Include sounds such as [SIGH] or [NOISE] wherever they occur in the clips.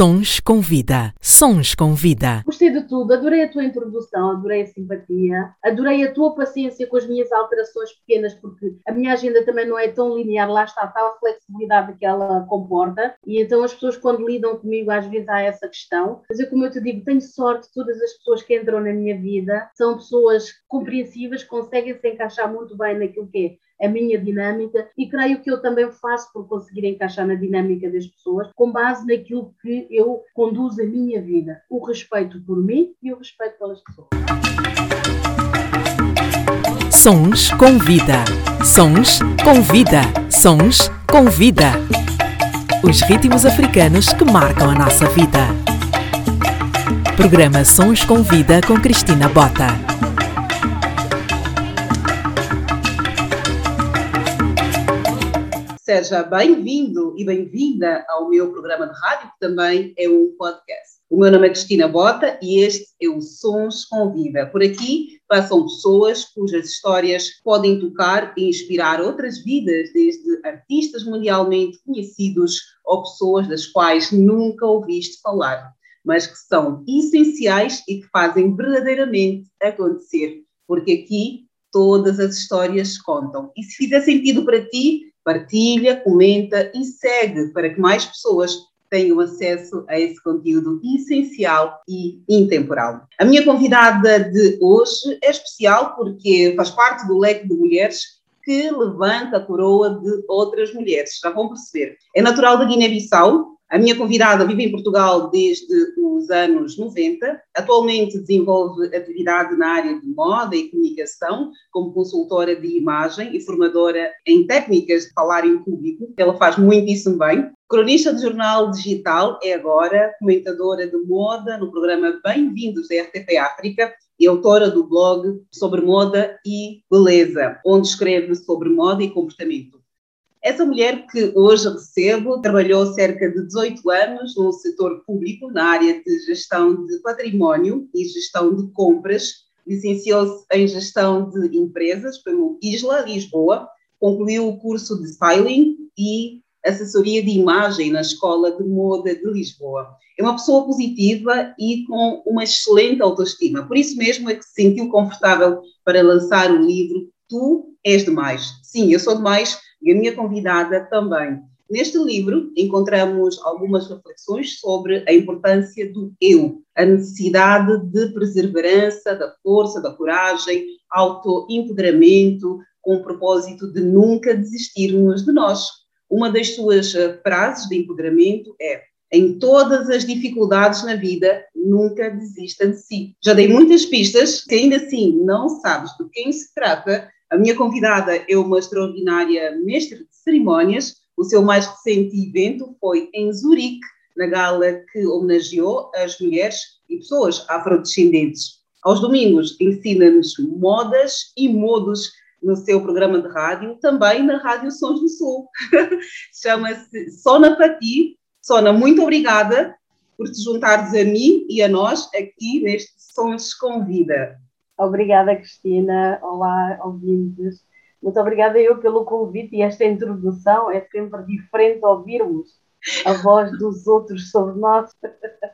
Sons com vida. Sons com vida. Gostei de tudo, adorei a tua introdução, adorei a simpatia, adorei a tua paciência com as minhas alterações pequenas, porque a minha agenda também não é tão linear, lá está tal flexibilidade que ela comporta, e então as pessoas quando lidam comigo às vezes há essa questão, mas eu como eu te digo, tenho sorte, todas as pessoas que entram na minha vida são pessoas compreensivas, conseguem se encaixar muito bem naquilo que é a minha dinâmica e creio que eu também faço por conseguir encaixar na dinâmica das pessoas com base naquilo que eu conduzo a minha vida, o respeito por mim e o respeito pelas pessoas. Sons com vida. Sons com vida. Sons com vida. Os ritmos africanos que marcam a nossa vida. Programa Sons com Vida com Cristina Bota. Seja bem-vindo e bem-vinda ao meu programa de rádio, que também é um podcast. O meu nome é Cristina Bota e este é o Sons com Vida. Por aqui passam pessoas cujas histórias podem tocar e inspirar outras vidas, desde artistas mundialmente conhecidos ou pessoas das quais nunca ouviste falar, mas que são essenciais e que fazem verdadeiramente acontecer, porque aqui todas as histórias contam. E se fizer sentido para ti, partilha, comenta e segue para que mais pessoas tenham acesso a esse conteúdo essencial e intemporal. A minha convidada de hoje é especial porque faz parte do leque de mulheres que levanta a coroa de outras mulheres, já vão perceber. É natural da Guiné-Bissau, a minha convidada vive em Portugal desde os anos 90. Atualmente desenvolve atividade na área de moda e comunicação, como consultora de imagem e formadora em técnicas de falar em público. Ela faz muitíssimo bem. Cronista de jornal digital, é agora comentadora de moda no programa Bem-vindos da RTP África e autora do blog sobre moda e beleza, onde escreve sobre moda e comportamento. Essa mulher que hoje recebo trabalhou cerca de 18 anos no setor público, na área de gestão de património e gestão de compras. Licenciou-se em gestão de empresas pelo Isla Lisboa, concluiu o curso de styling e assessoria de imagem na Escola de Moda de Lisboa. É uma pessoa positiva e com uma excelente autoestima. Por isso mesmo é que se sentiu confortável para lançar o livro Tu és demais. Sim, eu sou demais e a minha convidada também. Neste livro encontramos algumas reflexões sobre a importância do eu, a necessidade de perseverança, da força, da coragem, autoempoderamento, com o propósito de nunca desistirmos de nós. Uma das suas eh, frases de empoderamento é: em todas as dificuldades na vida, nunca desista de si. Já dei muitas pistas, se ainda assim não sabes de quem se trata, a minha convidada é uma extraordinária mestre de cerimónias. O seu mais recente evento foi em Zurique, na gala que homenageou as mulheres e pessoas afrodescendentes. Aos domingos ensina-nos modas e modos no seu programa de rádio, também na Rádio Sons do Sul. [LAUGHS] Chama-se Sona para ti. Sona, muito obrigada por te juntares a mim e a nós aqui neste Sons com Vida. Obrigada, Cristina. Olá, ouvintes. Muito obrigada eu pelo convite e esta introdução. É sempre diferente ouvirmos a voz dos outros sobre nós.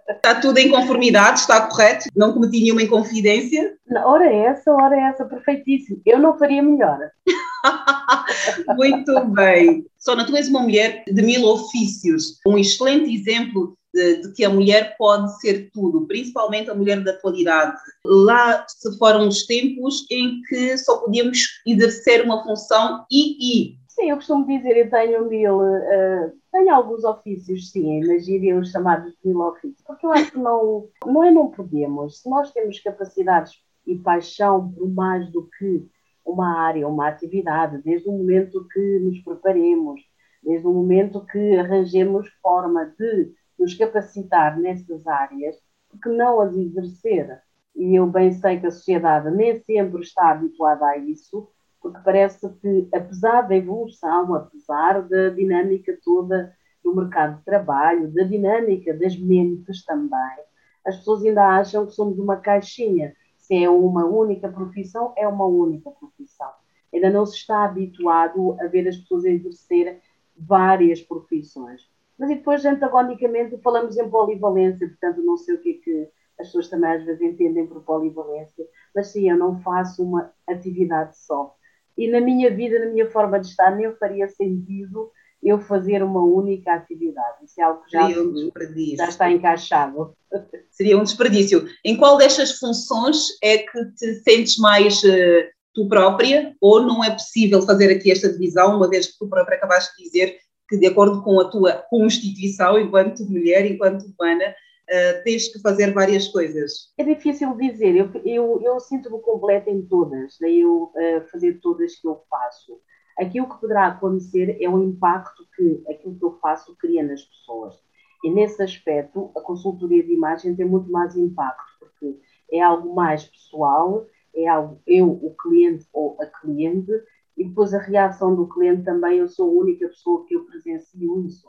Está tudo em conformidade, está correto? Não cometi nenhuma inconfidência? Ora é essa, ora é essa, perfeitíssimo. Eu não faria melhor. [LAUGHS] Muito bem. Sona, tu és uma mulher de mil ofícios, um excelente exemplo de, de, que a mulher pode ser tudo, principalmente a mulher da atualidade. Lá se foram os tempos em que só podíamos exercer uma função e e. Sim, eu costumo dizer, eu tenho mil, uh, tenho alguns ofícios, sim, iria os chamados de mil ofícios, porque eu acho que não, não é não podemos, se nós temos capacidades e paixão por mais do que uma área, uma atividade, desde o momento que nos preparemos, desde o momento que arranjemos forma de nos capacitar nessas áreas, porque não as exercer? E eu bem sei que a sociedade nem sempre está habituada a isso, porque parece que, apesar da evolução, apesar da dinâmica toda do mercado de trabalho, da dinâmica das mentes também, as pessoas ainda acham que somos uma caixinha. Se é uma única profissão, é uma única profissão. Ainda não se está habituado a ver as pessoas exercer várias profissões. Mas depois, antagonicamente, falamos em polivalência, portanto, não sei o que é que as pessoas também às vezes entendem por polivalência, mas sim, eu não faço uma atividade só. E na minha vida, na minha forma de estar, nem faria sentido eu fazer uma única atividade. Isso é algo que já, um já está encaixado. [LAUGHS] Seria um desperdício. Em qual destas funções é que te sentes mais uh, tu própria, ou não é possível fazer aqui esta divisão, uma vez que tu própria acabaste de dizer que, de acordo com a tua constituição, enquanto mulher, enquanto humana, uh, tens que fazer várias coisas? É difícil dizer, eu, eu, eu sinto-me completa em todas, daí eu uh, fazer todas que eu faço. Aquilo que poderá acontecer é o impacto que aquilo que eu faço cria nas pessoas. E nesse aspecto, a consultoria de imagem tem muito mais impacto, porque é algo mais pessoal, é algo eu, o cliente ou a cliente, e depois a reação do cliente também, eu sou a única pessoa que eu presencio isso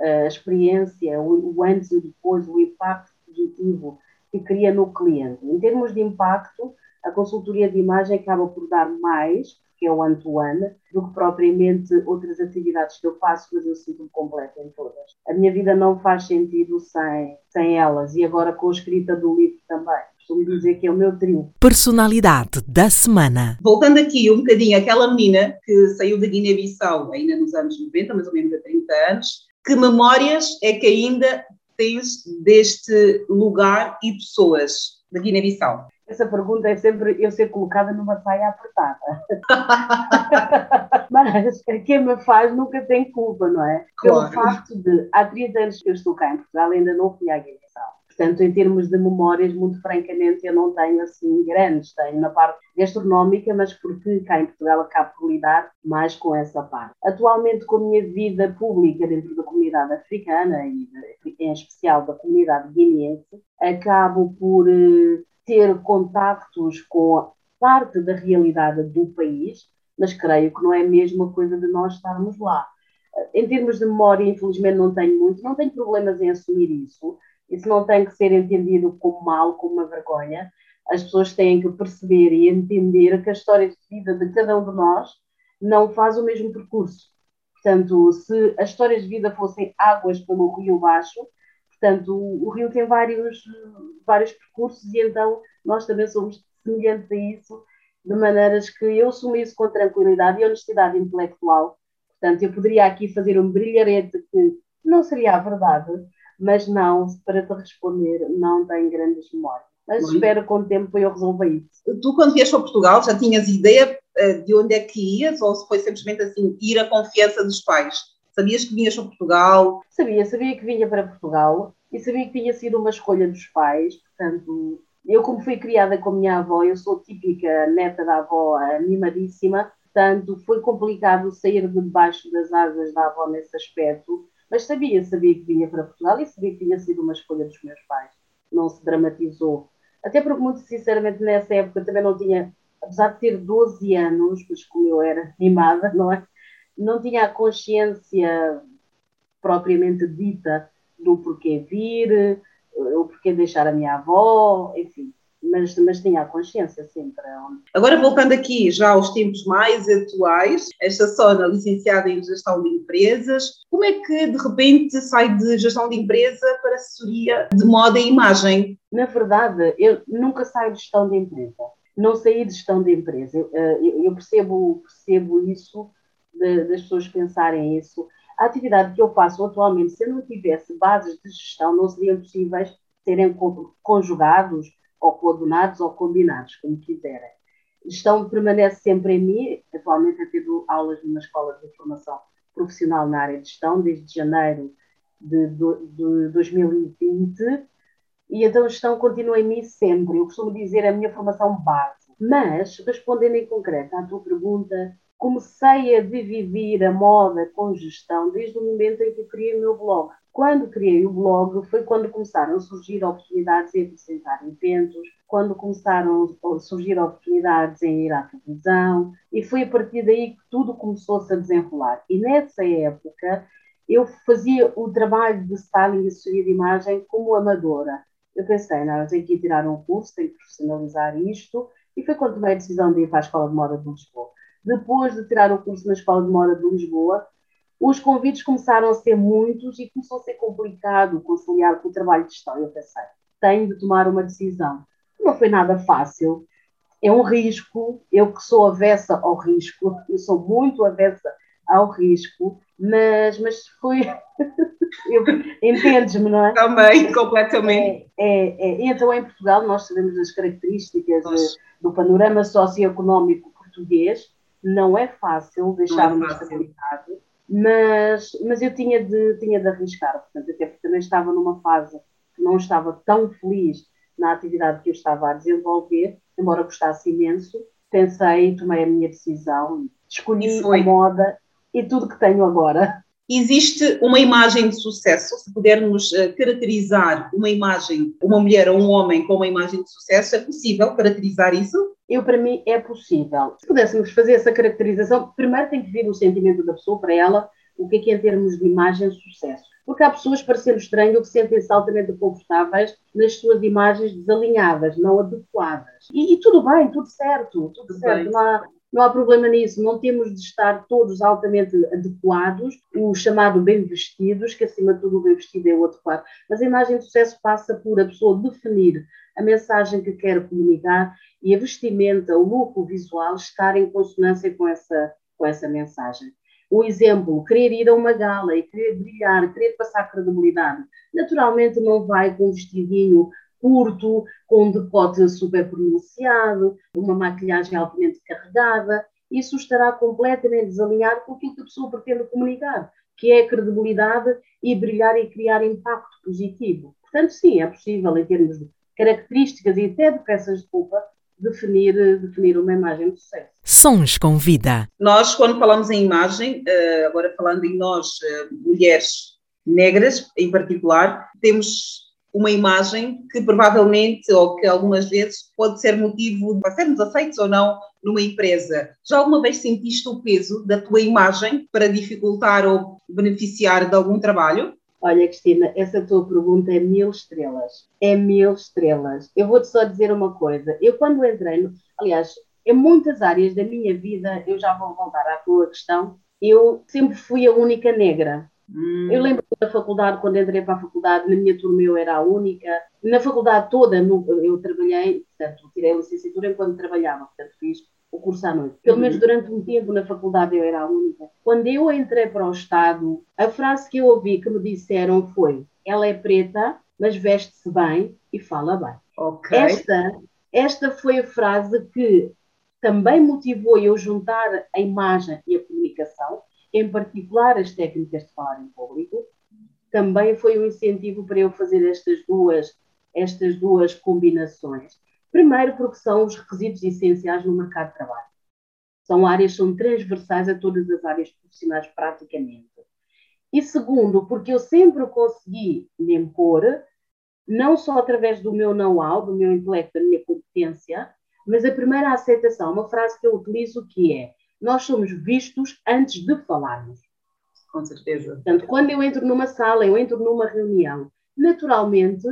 a experiência, o, antes e o depois, o impacto positivo que cria no cliente. Em termos de impacto, a consultoria de imagem acaba por dar mais, que é o one-to-one, do que propriamente outras atividades que eu faço, mas eu sinto-me completa em todas. A minha vida não faz sentido sem, sem elas, e agora com a escrita do livro também. Costumo dizer que é o meu trio. Personalidade da semana. Voltando aqui um bocadinho, aquela menina que saiu da Guiné-Bissau ainda nos anos 90, mais ou menos há 30 anos, que memórias é que ainda tens deste lugar e pessoas da Guiné-Bissau? Essa pergunta é sempre eu ser colocada numa saia apertada. [LAUGHS] Mas quem me faz nunca tem culpa, não é? Claro. Pelo facto de, há 30 anos que eu estou cá em Portugal, ainda não fui à Guiné-Bissau. Portanto, em termos de memórias, muito francamente, eu não tenho assim grandes. Tenho na parte gastronómica, mas porque cá em Portugal acabo por lidar mais com essa parte. Atualmente, com a minha vida pública dentro da comunidade africana e em especial da comunidade guineense, acabo por eh, ter contactos com parte da realidade do país, mas creio que não é a mesma coisa de nós estarmos lá. Em termos de memória, infelizmente não tenho muito, não tenho problemas em assumir isso isso não tem que ser entendido como mal, como uma vergonha. As pessoas têm que perceber e entender que a história de vida de cada um de nós não faz o mesmo percurso. Portanto, se as histórias de vida fossem águas pelo rio baixo, portanto, o, rio tem vários, vários percursos e então nós também somos semelhantes a isso, de maneiras que eu assumo isso com tranquilidade e honestidade intelectual. Portanto, eu poderia aqui fazer um brilharete que não seria a verdade, mas não, para te responder, não tenho grandes memórias. Mas Muito. espero com o tempo eu resolver isso. Tu, quando vieste para Portugal, já tinhas ideia uh, de onde é que ias ou se foi simplesmente assim, ir à confiança dos pais? Sabias que vinhas para Portugal? Sabia, sabia que vinha para Portugal e sabia que tinha sido uma escolha dos pais, portanto, eu como fui criada com a minha avó, eu sou típica neta da avó, mimadíssima, portanto, foi complicado sair de debaixo das asas da avó nesse aspecto, mas sabia, sabia que vinha para Portugal e sabia que tinha sido uma escolha dos meus pais. Não se dramatizou. Até porque, muito sinceramente, nessa época também não tinha, apesar de ter 12 anos, mas como eu era mimada, não é? Não tinha a consciência propriamente dita do porquê vir, o porquê deixar a minha avó, enfim mas, mas tinha a consciência sempre. Agora, voltando aqui já aos tempos mais atuais, esta Sona licenciada em Gestão de Empresas, como é que de repente sai de Gestão de Empresa para assessoria de moda e imagem? Na verdade, eu nunca saio de Gestão de Empresa. Não saí de Gestão de Empresa. Eu, eh, percebo, percebo isso, das pessoas pensarem isso. A atividade que eu faço atualmente, se eu não tivesse bases de gestão, não seriam possíveis serem conjugados ou coordenados ou combinados, como quiserem. Gestão permanece sempre em mim, atualmente eu tenho aulas numa escola de formação profissional na área de gestão, desde janeiro de, de, de 2020, e então a gestão continua em mim sempre. Eu costumo dizer a minha formação base. Mas, respondendo em concreto à tua pergunta, comecei a dividir a moda com gestão desde o momento em que criei o meu blog. Quando criei o blog foi quando começaram a surgir oportunidades em apresentar eventos, quando começaram a surgir oportunidades em ir à televisão, e foi a partir daí que tudo começou-se a desenrolar. E nessa época eu fazia o trabalho de styling e assessoria de imagem como amadora. Eu pensei, não, eu tenho que ir tirar um curso, tenho que profissionalizar isto, e foi quando tomei a decisão de ir para a Escola de Moda de Lisboa. Depois de tirar o curso na Escola de Moda de Lisboa, os convites começaram a ser muitos e começou a ser complicado conciliar com o trabalho de gestão. Eu pensei, tenho de tomar uma decisão. Não foi nada fácil, é um risco. Eu que sou avessa ao risco, eu sou muito avessa ao risco, mas, mas fui. [LAUGHS] Entendes-me, não é? Também, completamente. É, é, é. Então, em Portugal, nós sabemos as características do panorama socioeconómico português. Não é fácil é uma estabilidade, mas, mas eu tinha de, tinha de arriscar, portanto, até porque também estava numa fase que não estava tão feliz na atividade que eu estava a desenvolver, embora gostasse imenso, pensei, tomei a minha decisão, escolhi a moda e tudo que tenho agora. Existe uma imagem de sucesso, se pudermos uh, caracterizar uma imagem, uma mulher ou um homem com uma imagem de sucesso, é possível caracterizar isso? Eu, para mim, é possível. Se pudéssemos fazer essa caracterização, primeiro tem que vir o sentimento da pessoa para ela, o que é que é em termos de imagem sucesso. Porque há pessoas, parecendo estranho, que sentem-se altamente confortáveis nas suas imagens desalinhadas, não adequadas. E, e tudo bem, tudo certo, tudo, tudo certo. Não há, não há problema nisso, não temos de estar todos altamente adequados, o chamado bem vestidos, que acima de tudo o bem vestido é o adequado. Mas a imagem de sucesso passa por a pessoa definir a mensagem que quer comunicar e a vestimenta, o look, o visual estar em consonância com essa, com essa mensagem. O exemplo, querer ir a uma gala e querer brilhar, querer passar credibilidade, naturalmente não vai com um vestidinho curto, com um decote super pronunciado, uma maquilhagem altamente carregada. Isso estará completamente desalinhado com aquilo que a pessoa pretende comunicar, que é a credibilidade e brilhar e criar impacto positivo. Portanto, sim, é possível, em termos de características e até de peças de roupa, definir, definir uma imagem de sucesso. Sons com vida. Nós, quando falamos em imagem, eh, agora falando em nós, eh, mulheres negras em particular, temos uma imagem que provavelmente, ou que algumas vezes, pode ser motivo para sermos aceitos ou não numa empresa. Já alguma vez sentiste o peso da tua imagem para dificultar ou beneficiar de algum trabalho? Olha, Cristina, essa tua pergunta é mil estrelas. É mil estrelas. Eu vou-te só dizer uma coisa. Eu, quando entrei, aliás, em muitas áreas da minha vida, eu já vou voltar à tua questão, eu sempre fui a única negra. Hum. Eu lembro da faculdade, quando entrei para a faculdade, na minha turma eu era a única. Na faculdade toda eu trabalhei, portanto, tirei a licenciatura enquanto trabalhava, portanto, fiz o curso à noite. Pelo menos uhum. durante um tempo na faculdade eu era a única. Quando eu entrei para o Estado, a frase que eu ouvi que me disseram foi: ela é preta, mas veste-se bem e fala bem. Okay. Esta, esta foi a frase que também motivou eu juntar a imagem e a comunicação, em particular as técnicas de falar em público. Também foi um incentivo para eu fazer estas duas, estas duas combinações. Primeiro, porque são os requisitos essenciais no mercado de trabalho. São áreas, são transversais a todas as áreas profissionais, praticamente. E segundo, porque eu sempre consegui me impor, não só através do meu know-how, do meu intelecto, da minha competência, mas a primeira aceitação, uma frase que eu utilizo que é: nós somos vistos antes de falarmos. Com certeza. Portanto, quando eu entro numa sala, eu entro numa reunião, naturalmente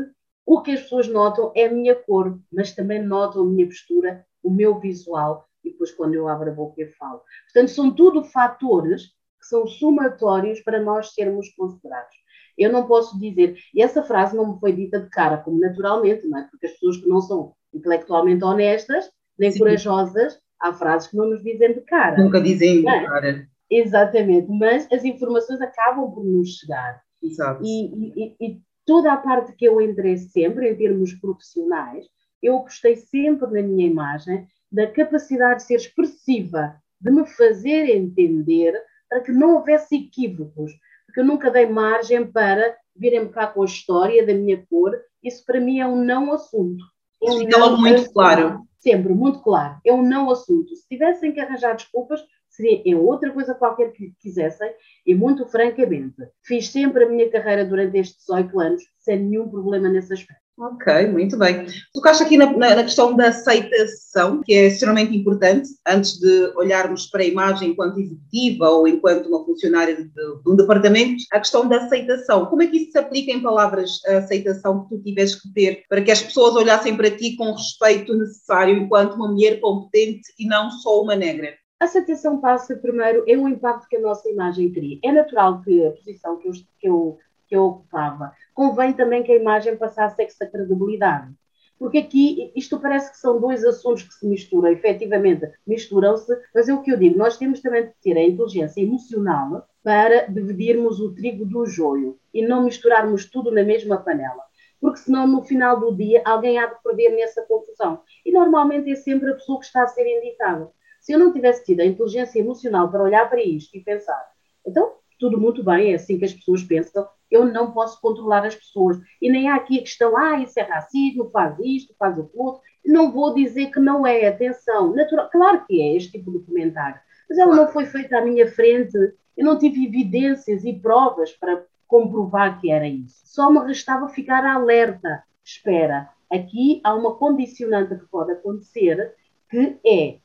o que as pessoas notam é a minha cor, mas também notam a minha postura, o meu visual, e depois quando eu abro a boca eu falo. Portanto, são tudo fatores que são somatórios para nós sermos considerados. Eu não posso dizer, e essa frase não me foi dita de cara, como naturalmente, não é? Porque as pessoas que não são intelectualmente honestas, nem Sim. corajosas, há frases que não nos dizem de cara. Nunca dizem de é? cara. Exatamente, mas as informações acabam por nos chegar. Exato. E, e, e toda a parte que eu entrei sempre, em termos profissionais, eu gostei sempre na minha imagem da capacidade de ser expressiva, de me fazer entender para que não houvesse equívocos, porque eu nunca dei margem para virem cá com a história da minha cor, isso para mim é um não assunto. Isso fica logo muito claro. Sempre, muito claro. É um não assunto. Se tivessem que arranjar desculpas, seria em outra coisa qualquer que quisessem, e muito francamente, fiz sempre a minha carreira durante estes 18 anos sem nenhum problema nesse aspecto. Ok, muito bem. Tocaste aqui na, na, na, questão da aceitação, que é extremamente importante, antes de olharmos para a imagem enquanto executiva ou enquanto uma funcionária de, de, um departamento, a questão da aceitação. Como é que isso se aplica em palavras, a aceitação que tu tiveste que ter para que as pessoas olhassem para ti com o respeito necessário enquanto uma mulher competente e não só uma negra? A aceitação passa primeiro é o impacto que a nossa imagem cria. É natural que a posição que eu, que eu, que eu ocupava convém também que a imagem passasse essa credibilidade. Porque aqui isto parece que são dois assuntos que se misturam, efetivamente misturam-se, mas é o que eu digo, nós temos também de ter a inteligência emocional para dividirmos o trigo do joio e não misturarmos tudo na mesma panela. Porque senão no final do dia alguém há de perder nessa confusão. E normalmente é sempre a pessoa que está a ser indicada. Se eu não tivesse tido a inteligência emocional para olhar para isto e pensar, então tudo muito bem, é assim que as pessoas pensam, eu não posso controlar as pessoas. E nem há aqui a questão, ah, isso é racismo, faz isto, faz o outro. Não vou dizer que não é, atenção, natural, claro que é este tipo de comentário, mas ela não foi feita à minha frente, eu não tive evidências e provas para comprovar que era isso. Só me restava ficar alerta. Espera, aqui há uma condicionante que pode acontecer, que é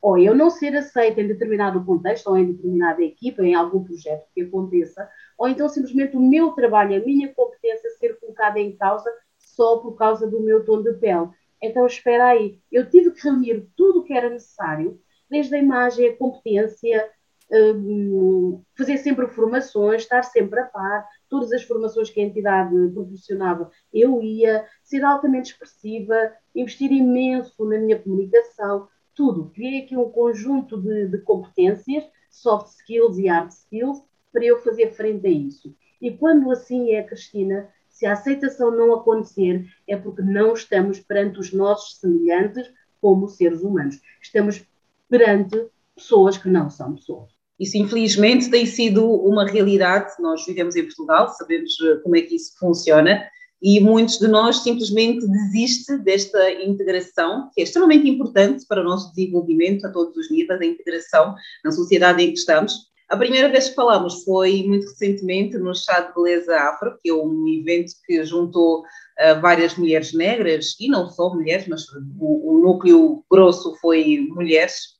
ou eu não ser aceita em determinado contexto, ou em determinada equipa, em algum projeto que aconteça, ou então simplesmente o meu trabalho, a minha competência ser colocada em causa só por causa do meu tom de pele. Então, espera aí, eu tive que reunir tudo o que era necessário, desde a imagem, a competência, um, fazer sempre formações, estar sempre a par, todas as formações que a entidade proporcionava, eu ia, ser altamente expressiva, investir imenso na minha comunicação, tudo. Criei aqui um conjunto de, de competências, soft skills e hard skills, para eu fazer frente a isso. E quando assim é, Cristina, se a aceitação não acontecer, é porque não estamos perante os nossos semelhantes como seres humanos. Estamos perante pessoas que não são pessoas. Isso, infelizmente, tem sido uma realidade. Nós vivemos em Portugal, sabemos eh, como é que isso funciona e muitos de nós simplesmente desistem desta integração, que é extremamente importante para o nosso desenvolvimento a todos os níveis, a integração na sociedade em que estamos. A primeira vez que falamos foi muito recentemente no Chá de Beleza Afro, que é um evento que juntou uh, várias mulheres negras, e não só mulheres, mas o, o núcleo grosso foi mulheres,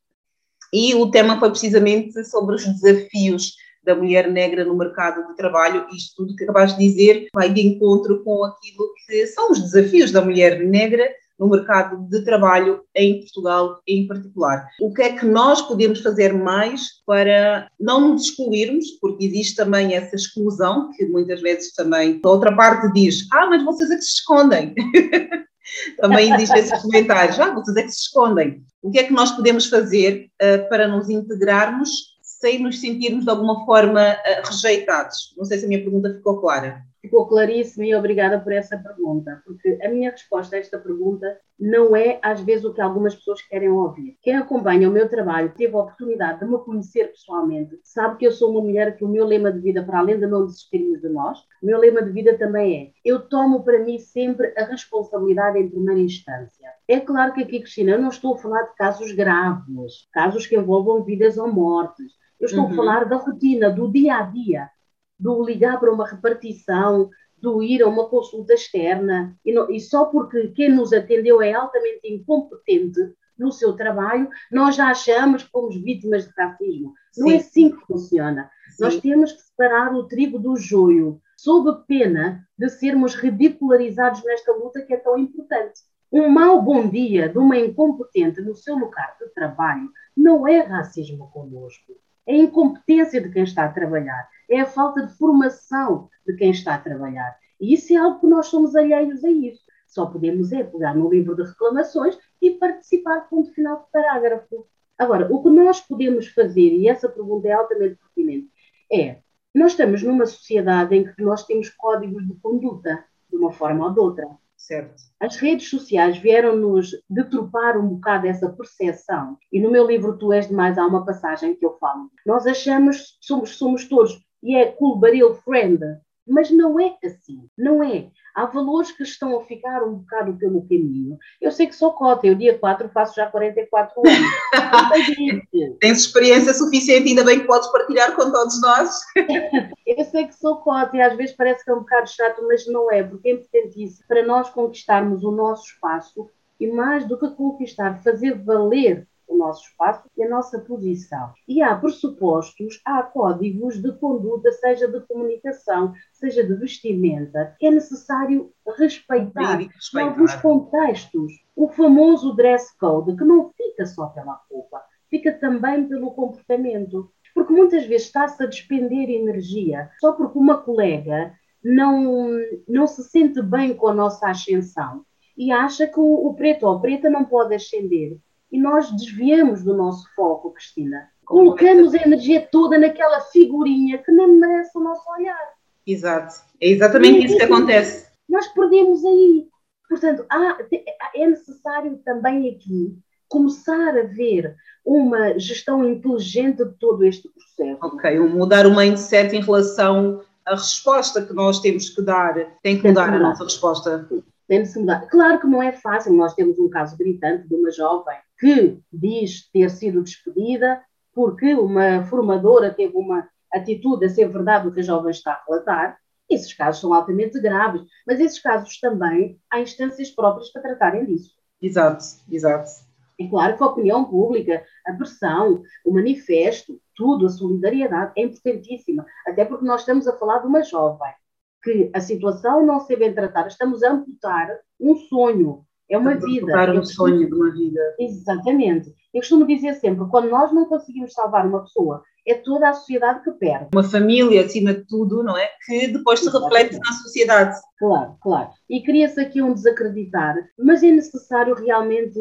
e o tema foi precisamente sobre os desafios da mulher negra no mercado de trabalho, isto tudo que acabaste de dizer vai de encontro com aquilo que são os desafios da mulher negra no mercado de trabalho em Portugal em particular. O que é que nós podemos fazer mais para não nos excluirmos, porque existe também essa exclusão, que muitas vezes também a outra parte diz, ah, mas vocês é que se escondem. [LAUGHS] também existem esses comentários, ah, vocês é que se escondem. O que é que nós podemos fazer uh, para nos integrarmos sem nos sentirmos de alguma forma eh, rejeitados? Não sei se a minha pergunta ficou clara. Ficou claríssima e obrigada por essa pergunta, porque a minha resposta a esta pergunta não é às vezes o que algumas pessoas querem ouvir. Quem acompanha o meu trabalho, teve a oportunidade de me conhecer pessoalmente, sabe que eu sou uma mulher que o meu lema de vida, para além de não desistirmos de nós, o meu lema de vida também é: eu tomo para mim sempre a responsabilidade em primeira instância. É claro que aqui, Cristina, eu não estou a falar de casos graves, casos que envolvam vidas ou mortes eu estou uhum. a falar da rotina, do dia a dia, do ligar para uma repartição, do ir a uma consulta externa, e, não, e só porque quem nos atendeu é altamente incompetente no seu trabalho, nós já achamos que fomos vítimas de racismo. Sim. Não é assim que funciona. Sim. Nós temos que separar o trigo do joio, sob pena de sermos ridicularizados nesta luta que é tão importante. Um mau bom dia de uma incompetente no seu lugar de trabalho não é racismo conosco é a incompetência de quem está a trabalhar, é a falta de formação de quem está a trabalhar. E isso é algo que nós somos alheios a isso. Só podemos é pegar no livro de reclamações e participar, ponto final de parágrafo. Agora, o que nós podemos fazer, e essa pergunta é altamente pertinente, é: nós estamos numa sociedade em que nós temos códigos de conduta, de uma forma ou de outra. Certo. As redes sociais vieram-nos deturpar um bocado essa percepção. E no meu livro Tu És Demais há uma passagem que eu falo. Nós achamos, somos, somos todos, e é cool baril friend, mas não é assim, não é. Há valores que estão a ficar um bocado pelo caminho. Eu sei que sou cota, eu dia 4 faço já 44 anos. [LAUGHS] Tens experiência suficiente, ainda bem que podes partilhar com todos nós. [LAUGHS] eu sei que sou cota e às vezes parece que é um bocado chato, mas não é, porque é importantíssimo para nós conquistarmos o nosso espaço e mais do que conquistar, fazer valer o nosso espaço e a nossa posição. E há pressupostos, há códigos de conduta, seja de comunicação, seja de vestimenta, que é necessário respeitar, em alguns contextos. O famoso dress code, que não fica só pela roupa, fica também pelo comportamento. Porque muitas vezes está-se a despender energia só porque uma colega não, não se sente bem com a nossa ascensão e acha que o, o preto ou a preta não pode ascender. E nós desviamos do nosso foco, Cristina. Colocamos a energia toda naquela figurinha que não merece o nosso olhar. Exato. É exatamente isso que acontece. Nós perdemos aí. Portanto, há, é necessário também aqui começar a ver uma gestão inteligente de todo este processo. Ok, mudar o mindset em relação à resposta que nós temos que dar. Tem que mudar a nossa resposta. Tem se mudar. Claro que não é fácil. Nós temos um caso gritante de uma jovem que diz ter sido despedida porque uma formadora teve uma atitude a ser verdade o que a jovem está a relatar. Esses casos são altamente graves, mas esses casos também há instâncias próprias para tratarem disso. Exato, exato. É claro que a opinião pública, a pressão, o manifesto, tudo, a solidariedade é importantíssima, até porque nós estamos a falar de uma jovem que a situação não ser bem tratada, estamos a amputar um sonho, é uma vida. Amputar um sonho de uma vida. Exatamente. Eu costumo dizer sempre, quando nós não conseguimos salvar uma pessoa, é toda a sociedade que perde. Uma família, acima de tudo, não é? Que depois se reflete na sociedade. Claro, claro. E cria-se aqui um desacreditar, mas é necessário realmente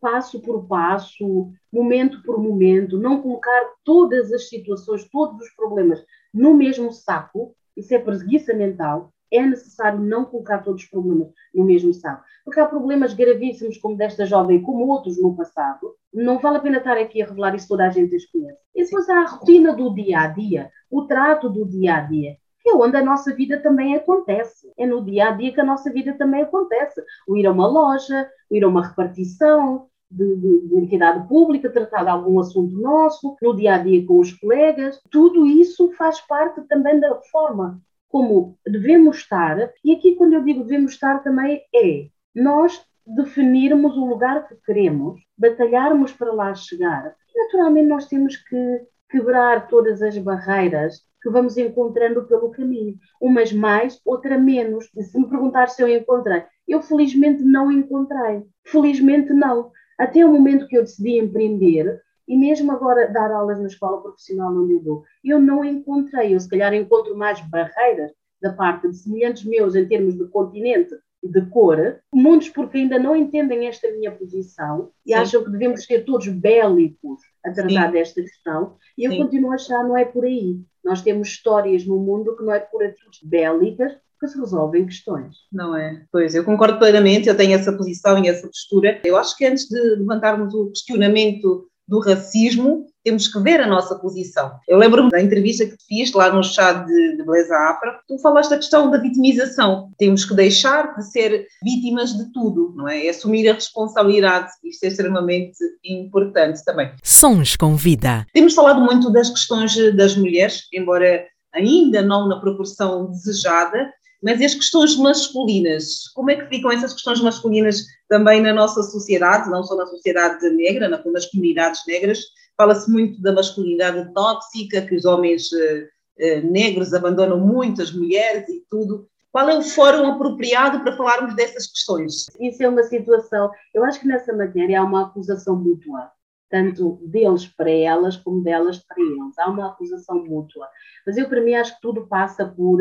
passo por passo, momento por momento, não colocar todas as situações, todos os problemas no mesmo saco, isso é preguiça mental, é necessário não colocar todos os problemas no mesmo saco. Porque há problemas gravíssimos, como desta jovem, como outros no passado. Não vale a pena estar aqui a revelar isso, toda a gente os conhece. E depois há a rotina do dia a dia, o trato do dia a dia, que é onde a nossa vida também acontece. É no dia a dia que a nossa vida também acontece. O ir a uma loja, o ir a uma repartição, de, de, de, entidade pública, tratar de algum assunto nosso, no dia a dia com os colegas, tudo isso faz parte também da forma como devemos estar, e aqui quando eu digo devemos estar também é nós definirmos o lugar que queremos, batalharmos para lá chegar. Naturalmente nós temos que quebrar todas as barreiras que vamos encontrando pelo caminho, umas mais, outra menos. E se me perguntar se eu encontrei, eu felizmente não encontrei. Felizmente não. Até o momento que eu decidi empreender, e mesmo agora dar aulas na escola profissional onde eu dou, eu não encontrei, eu se calhar encontro mais barreiras da parte de semelhantes meus em termos de continente e de cor, muitos porque ainda não entendem esta minha posição e Sim. acham que devemos ser todos bélicos a tratar Sim. desta questão, e eu Sim. continuo a achar não é por aí. Nós temos histórias no mundo que não é por atitudes bélicas que se resolvem questões. Não é? Pois, eu concordo plenamente, eu tenho essa posição e essa postura. Eu acho que antes de levantarmos o questionamento do racismo, temos que ver a nossa posição. Eu lembro-me da entrevista que fiz lá no chá de, de Beleza Afra, tu falaste da questão da vitimização. Temos que deixar de ser vítimas de tudo, não é? E assumir a responsabilidade. Isto é extremamente importante também. Sons com vida. Temos falado muito das questões das mulheres, embora ainda não na proporção desejada, mas e as questões masculinas? Como é que ficam essas questões masculinas também na nossa sociedade, não só na sociedade negra, nas comunidades negras? Fala-se muito da masculinidade tóxica, que os homens eh, eh, negros abandonam muito as mulheres e tudo. Qual é o fórum apropriado para falarmos dessas questões? Isso é uma situação, eu acho que nessa matéria há uma acusação mútua, tanto deles para elas como delas para eles. Há uma acusação mútua. Mas eu, para mim, acho que tudo passa por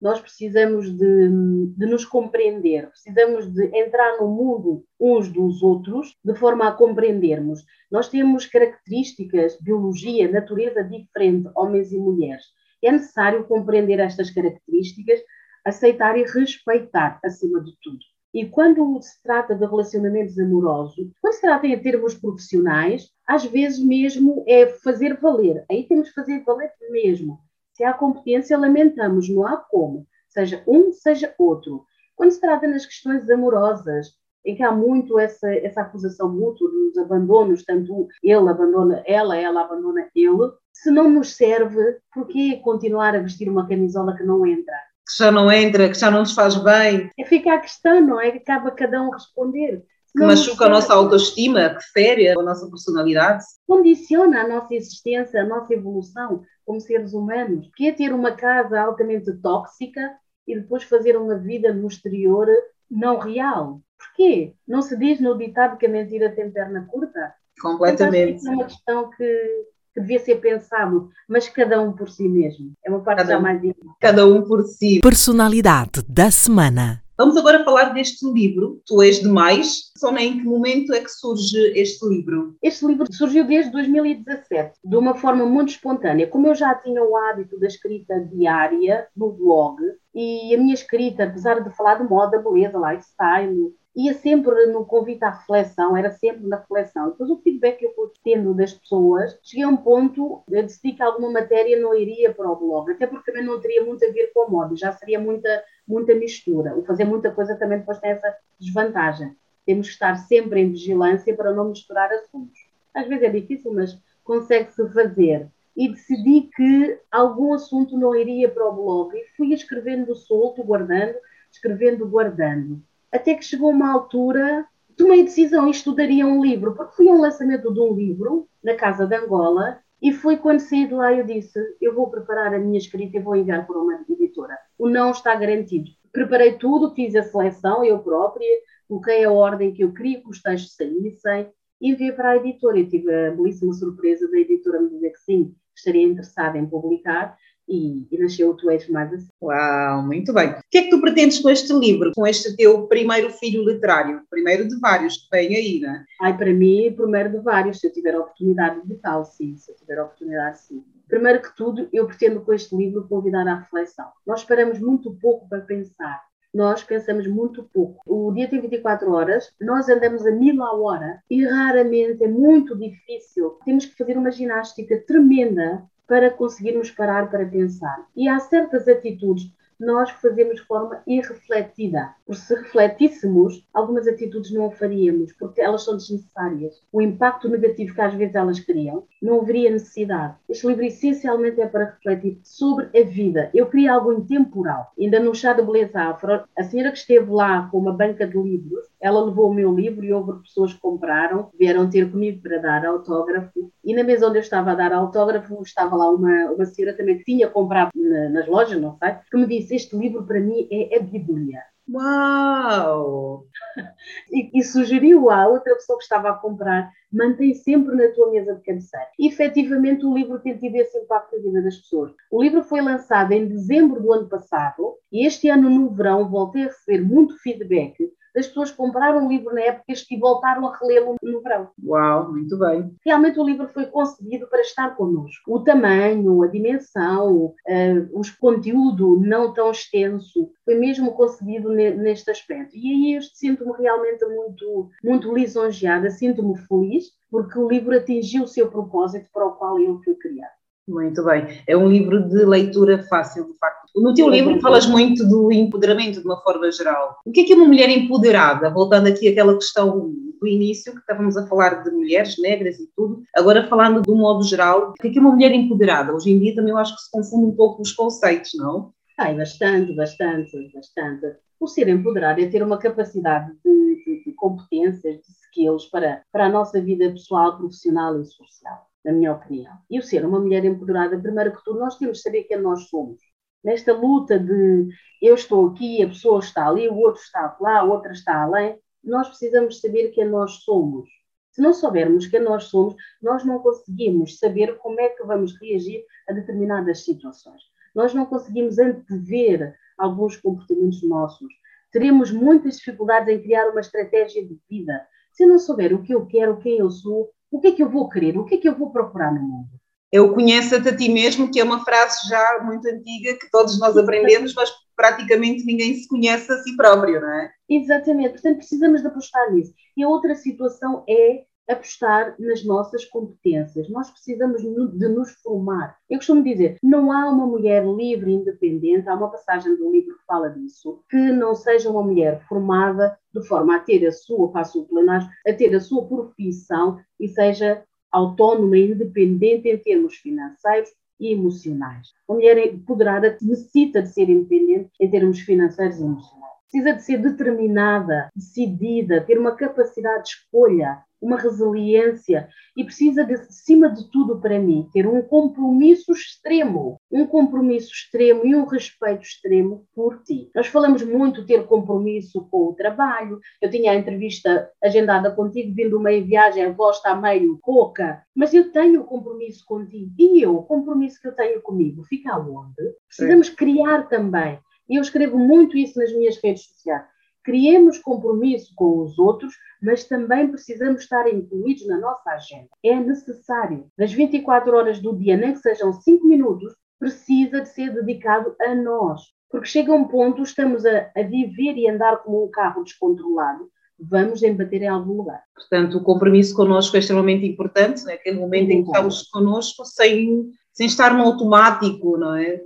nós precisamos de, de, nos compreender, precisamos de entrar no mundo uns dos outros de forma a compreendermos. Nós temos características, biologia, natureza diferente, homens e mulheres. É necessário compreender estas características, aceitar e respeitar, acima de tudo. E quando se trata de relacionamentos amorosos, quando se trata em termos profissionais, às vezes mesmo é fazer valer. Aí temos que fazer valer mesmo se há competência, lamentamos, não há como, seja um, seja outro. Quando se trata nas questões amorosas, em que há muito essa, essa acusação mútua dos abandonos, tanto ele abandona ela, ela abandona ele, se não nos serve, por que continuar a vestir uma camisola que não entra? Que já não entra, que já não nos faz bem. É ficar a questão, não é? Que acaba cada um responder. Que não machuca a nossa autoestima, que fere a nossa personalidade. Condiciona a nossa existência, a nossa evolução como seres humanos, que é ter uma casa altamente tóxica e depois fazer uma vida no exterior não real. Porquê? Não se diz no ditado que a mentira tem perna curta? Completamente. É uma questão que, que devia ser pensado, mas cada um por si mesmo. É uma parte cada já mais Cada um por si. Personalidade da semana. Vamos agora falar deste livro, Tu És Demais. Só em que momento é que surge este livro? Este livro surgiu desde 2017, de uma forma muito espontânea. Como eu já tinha o hábito da escrita diária no blog, e a minha escrita, apesar de falar de moda, beleza, lifestyle, ia sempre no convite à reflexão, era sempre na reflexão. Depois o feedback que eu fui tendo das pessoas, cheguei a um ponto, eu decidi que alguma matéria não iria para o blog, até porque também não teria muito a ver com a moda, já seria muita, muita mistura. O fazer muita coisa também depois tem essa desvantagem. Temos que estar sempre em vigilância para não misturar assuntos. Às vezes é difícil, mas consegue-se fazer. E decidi que algum assunto não iria para o blog e fui escrevendo solto, guardando, escrevendo, guardando até que chegou uma altura, tomei a decisão e estudaria um livro, porque fui a um lançamento de um livro na Casa de Angola e foi quando saí de lá eu disse, eu vou preparar a minha escrita e vou enviar para uma editora. O não está garantido. Preparei tudo, fiz a seleção eu própria, coloquei a ordem que eu queria que os textos saíssem e enviei para a editora. Eu tive a belíssima surpresa da editora me dizer que sim, estaria interessada em publicar e, e nasceu Tu És Mais Assim. Uau, muito bem. O que é que tu pretendes com este livro, com este teu primeiro filho literário? Primeiro de vários que vem aí, não é? Ai, para mim, primeiro de vários, se eu tiver a oportunidade de tal, sim, se eu tiver a oportunidade, sim. Primeiro que tudo, eu pretendo com este livro convidar à reflexão. Nós paramos muito pouco para pensar. Nós pensamos muito pouco. O dia tem 24 horas, nós andamos a mil a hora e raramente é muito difícil. Temos que fazer uma ginástica tremenda para conseguirmos parar para pensar. E há certas atitudes nós fazemos de forma irrefletida. Porque se refletíssemos, algumas atitudes não faríamos, porque elas são desnecessárias. O impacto negativo que às vezes elas criam, não haveria necessidade. Este livro essencialmente é para refletir sobre a vida. Eu queria algo intemporal. Ainda no chá da beleza afro, a senhora que esteve lá com uma banca de livros, ela levou o meu livro e houve pessoas que compraram, vieram ter comigo para dar autógrafo. E na mesa onde eu estava a dar autógrafo, estava lá uma, uma senhora também que tinha comprado na, nas lojas, não sei, que me disse: Este livro para mim é a Bíblia. Uau! [LAUGHS] E, e, sugeriu à outra pessoa que estava a comprar: mantém sempre na tua mesa de cabeceira. E efetivamente o livro tem tido esse impacto na vida das pessoas. O livro foi lançado em dezembro do ano passado e este ano, no verão, voltei a receber muito feedback das pessoas compraram o livro na época e voltaram a relê-lo no verão. Uau, muito bem. Realmente o livro foi concebido para estar connosco. O tamanho, a dimensão, uh, os conteúdo não tão extenso, foi mesmo concebido neste aspecto. E aí eu sinto-me realmente muito, muito lisonjeada, sinto-me feliz, porque o livro atingiu o seu propósito para o qual eu fui criado. Muito bem. É um livro de leitura fácil, de facto. No teu livro falas muito do empoderamento de uma forma geral. O que é que é uma mulher empoderada? Voltando aqui àquela questão do início, que estávamos a falar de mulheres negras e tudo, agora falando de um modo geral, o que é que é uma mulher empoderada? Hoje em dia também eu acho que se confunde um pouco os conceitos, não? Ai, bastante, bastante, bastante. O ser empoderado é ter uma capacidade de, de, de competências, de skills para, para a nossa vida pessoal, profissional e social na minha opinião. E o ser uma mulher empoderada, primeiro que tudo, nós temos de saber quem nós somos. Nesta luta de eu estou aqui, a pessoa está ali, o outro está lá, a outra está além, nós precisamos saber quem nós somos. Se não soubermos quem nós somos, nós não conseguimos saber como é que vamos reagir a determinadas situações. Nós não conseguimos antever alguns comportamentos nossos. Teremos muitas dificuldades em criar uma estratégia de vida. Se não souber o que eu quero, quem eu sou, o que é que eu vou querer? O que é que eu vou procurar no mundo? Eu conheço-te a ti mesmo, que é uma frase já muito antiga que todos nós aprendemos, mas praticamente ninguém se conhece a si próprio, não é? Exatamente, portanto precisamos de apostar nisso. E a outra situação é apostar nas nossas competências. Nós precisamos de nos formar. Eu costumo dizer, não há uma mulher livre e independente, há uma passagem do livro que fala disso, que não seja uma mulher formada de forma a ter a sua, passo o plenário, a ter a sua profissão e seja autónoma e independente em termos financeiros e emocionais. Uma mulher empoderada necessita de ser independente em termos financeiros e emocionais. Precisa de ser determinada, decidida, ter uma capacidade de escolha, uma resiliência e precisa, de, acima de tudo, para mim, ter um compromisso extremo, um compromisso extremo e um respeito extremo por ti. Nós falamos muito ter compromisso com o trabalho. Eu tinha a entrevista agendada contigo, vindo meio viagem, a voz está meio coca, mas eu tenho compromisso contigo. E eu, o compromisso que eu tenho comigo, fica aonde? Precisamos Sim. criar também. E eu escrevo muito isso nas minhas redes sociais criemos compromisso com os outros, mas também precisamos estar incluídos na nossa agenda. É necessário. Das 24 horas do dia, nem que sejam 5 minutos, precisa de ser dedicado a nós. Porque chega um ponto, estamos a, a viver e andar como um carro descontrolado, vamos embater em algum lugar. Portanto, o compromisso connosco é extremamente importante, naquele momento em que estamos connosco, sem, sem estar no automático, não é?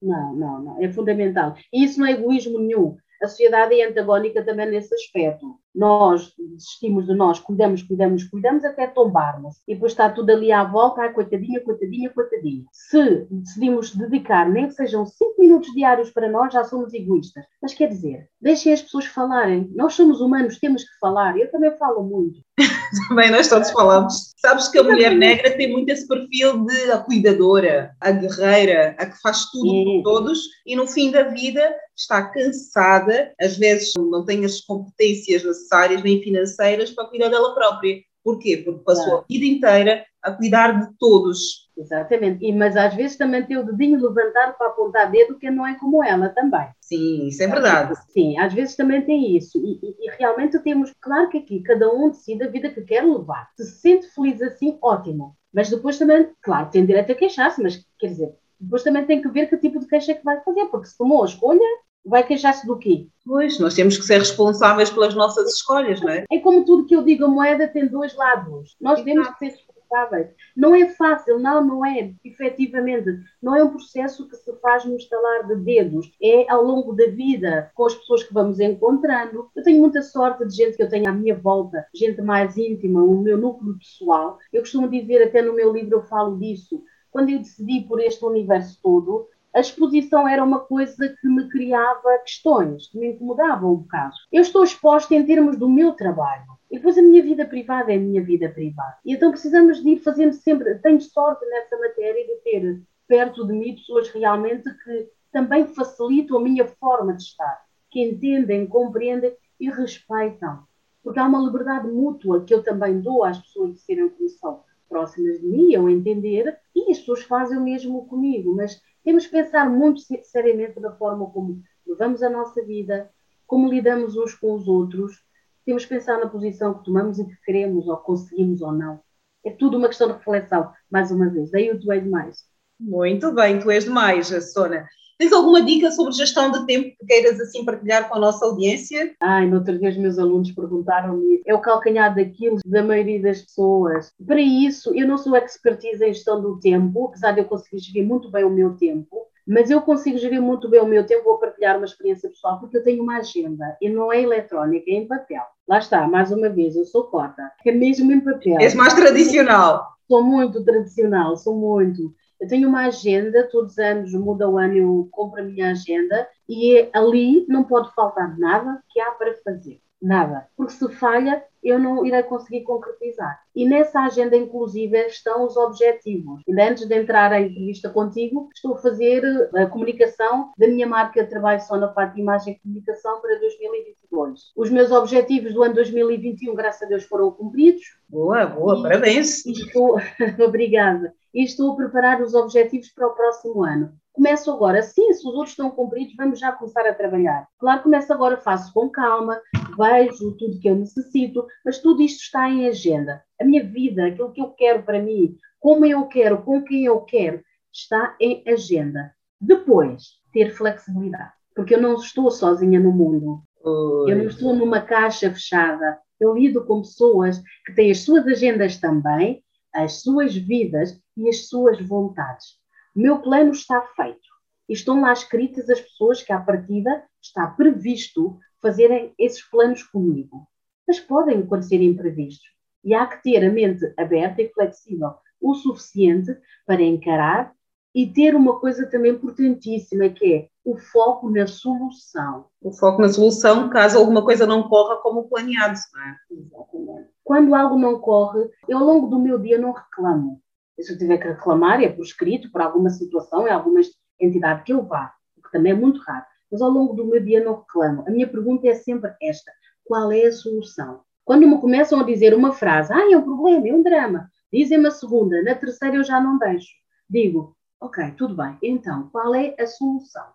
Não, não, não, é fundamental. E isso não é egoísmo nenhum. A sociedade é antagónica também nesse aspecto. Nós desistimos de nós, cuidamos, cuidamos, cuidamos até tombarmos. E depois está tudo ali à volta, ah, coitadinha, coitadinha, coitadinha. Se decidimos dedicar, nem que sejam cinco minutos diários para nós, já somos egoístas. Mas quer dizer, deixem as pessoas falarem. Nós somos humanos, temos que falar. Eu também falo muito. [LAUGHS] também nós todos falamos. Sabes que a mulher negra tem muito esse perfil de a cuidadora, a guerreira, a que faz tudo por todos e no fim da vida está cansada, às vezes não tem as competências necessárias nem financeiras para cuidar dela própria. Porquê? Porque passou a vida inteira a cuidar de todos. Exatamente, e, mas às vezes também tem o dedinho levantado para apontar dedo que não é como ela também. Sim, isso é verdade. Sim, às vezes também tem isso. E, e, e, realmente temos, claro que aqui cada um decide a vida que quer levar. Se se sente feliz assim, ótimo. Mas depois também, claro, tem direito a queixar-se, mas quer dizer, depois também tem que ver que tipo de queixa é que vai fazer, porque se tomou a escolha, vai queixar-se do quê? Pois, nós temos que ser responsáveis pelas nossas escolhas, não é? É como tudo que eu digo, a moeda tem dois lados. Nós Exato. temos que ser responsáveis. Não é fácil, não, não é, efetivamente. Não é um processo que se faz no estalar de dedos. É ao longo da vida, com as pessoas que vamos encontrando. Eu tenho muita sorte de gente que eu tenho à minha volta, gente mais íntima, o meu núcleo pessoal. Eu costumo dizer, até no meu livro eu falo disso, quando eu decidi por este universo todo, a exposição era uma coisa que me criava questões, que me incomodavam um bocado. Eu estou exposta em termos do meu trabalho. E depois a minha vida privada é a minha vida privada. E então precisamos de ir fazendo sempre. Tenho sorte nessa matéria de ter perto de mim pessoas realmente que também facilitam a minha forma de estar, que entendem, compreendem e respeitam. Porque há uma liberdade mútua que eu também dou às pessoas de serem como são próximas de mim, eu entender, e as pessoas fazem o mesmo comigo, mas temos que pensar muito seriamente na forma como levamos a nossa vida, como lidamos uns com os outros, temos que pensar na posição que tomamos e que queremos ou conseguimos ou não. É tudo uma questão de reflexão, mais uma vez. Daí o tu és demais. Muito bem, tu és demais, Sona. Tens alguma dica sobre gestão de tempo que queiras assim partilhar com a nossa audiência? Ai, no outro dia os meus alunos perguntaram-me é o calcanhar daquilo da maioria das pessoas. Para isso, eu não sou expertise em gestão do tempo, apesar de eu conseguir gerir muito bem o meu tempo, mas eu consigo gerir muito bem o meu tempo, vou partilhar uma experiência pessoal, porque eu tenho uma agenda, e não é eletrónica, é em papel. Lá está, mais uma vez, eu sou cota, é mesmo em papel. És mais tradicional. Sou muito tradicional, sou muito. Eu tenho uma agenda, todos os anos muda o ano, eu compro a minha agenda e ali não pode faltar nada que há para fazer. Nada. Porque se falha, eu não irei conseguir concretizar. E nessa agenda, inclusive, estão os objetivos. E antes de entrar em entrevista contigo, estou a fazer a comunicação da minha marca de trabalho só na parte de imagem e comunicação para 2022. Os meus objetivos do ano 2021, graças a Deus, foram cumpridos. Boa, boa, e, parabéns. estou... [LAUGHS] Obrigada. E estou a preparar os objetivos para o próximo ano. Começo agora, sim, se os outros estão cumpridos, vamos já começar a trabalhar. Claro, começo agora, faço com calma, vejo tudo que eu necessito, mas tudo isto está em agenda. A minha vida, aquilo que eu quero para mim, como eu quero, com quem eu quero, está em agenda. Depois, ter flexibilidade, porque eu não estou sozinha no mundo. Oi. Eu não estou numa caixa fechada. Eu lido com pessoas que têm as suas agendas também, as suas vidas e as suas vontades. Meu plano está feito. Estão lá escritas as pessoas que, à partida, está previsto fazerem esses planos comigo. Mas podem acontecer imprevistos. E há que ter a mente aberta e flexível o suficiente para encarar e ter uma coisa também importantíssima que é o foco na solução. O foco na solução, caso alguma coisa não corra como planeado. Não é? Exatamente. Quando algo não corre, eu ao longo do meu dia não reclamo. Se eu tiver que reclamar, é por escrito, por alguma situação, é alguma entidade que eu vá, o que também é muito raro. Mas ao longo do meu dia não reclamo. A minha pergunta é sempre esta: qual é a solução? Quando me começam a dizer uma frase, ah, é um problema, é um drama, dizem-me a segunda, na terceira eu já não deixo. Digo, ok, tudo bem, então, qual é a solução?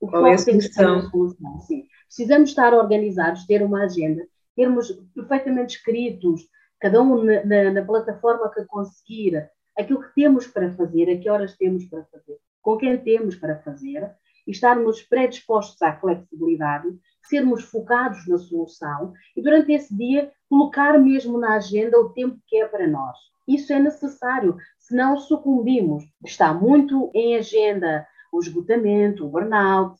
O qual é a solução? a solução? Sim. Precisamos estar organizados, ter uma agenda, termos perfeitamente escritos, cada um na, na, na plataforma que conseguir, aquilo que temos para fazer, a que horas temos para fazer, com quem temos para fazer, e estarmos predispostos à flexibilidade, sermos focados na solução e durante esse dia colocar mesmo na agenda o tempo que é para nós. Isso é necessário, senão sucumbimos. Está muito em agenda o esgotamento, o burnout,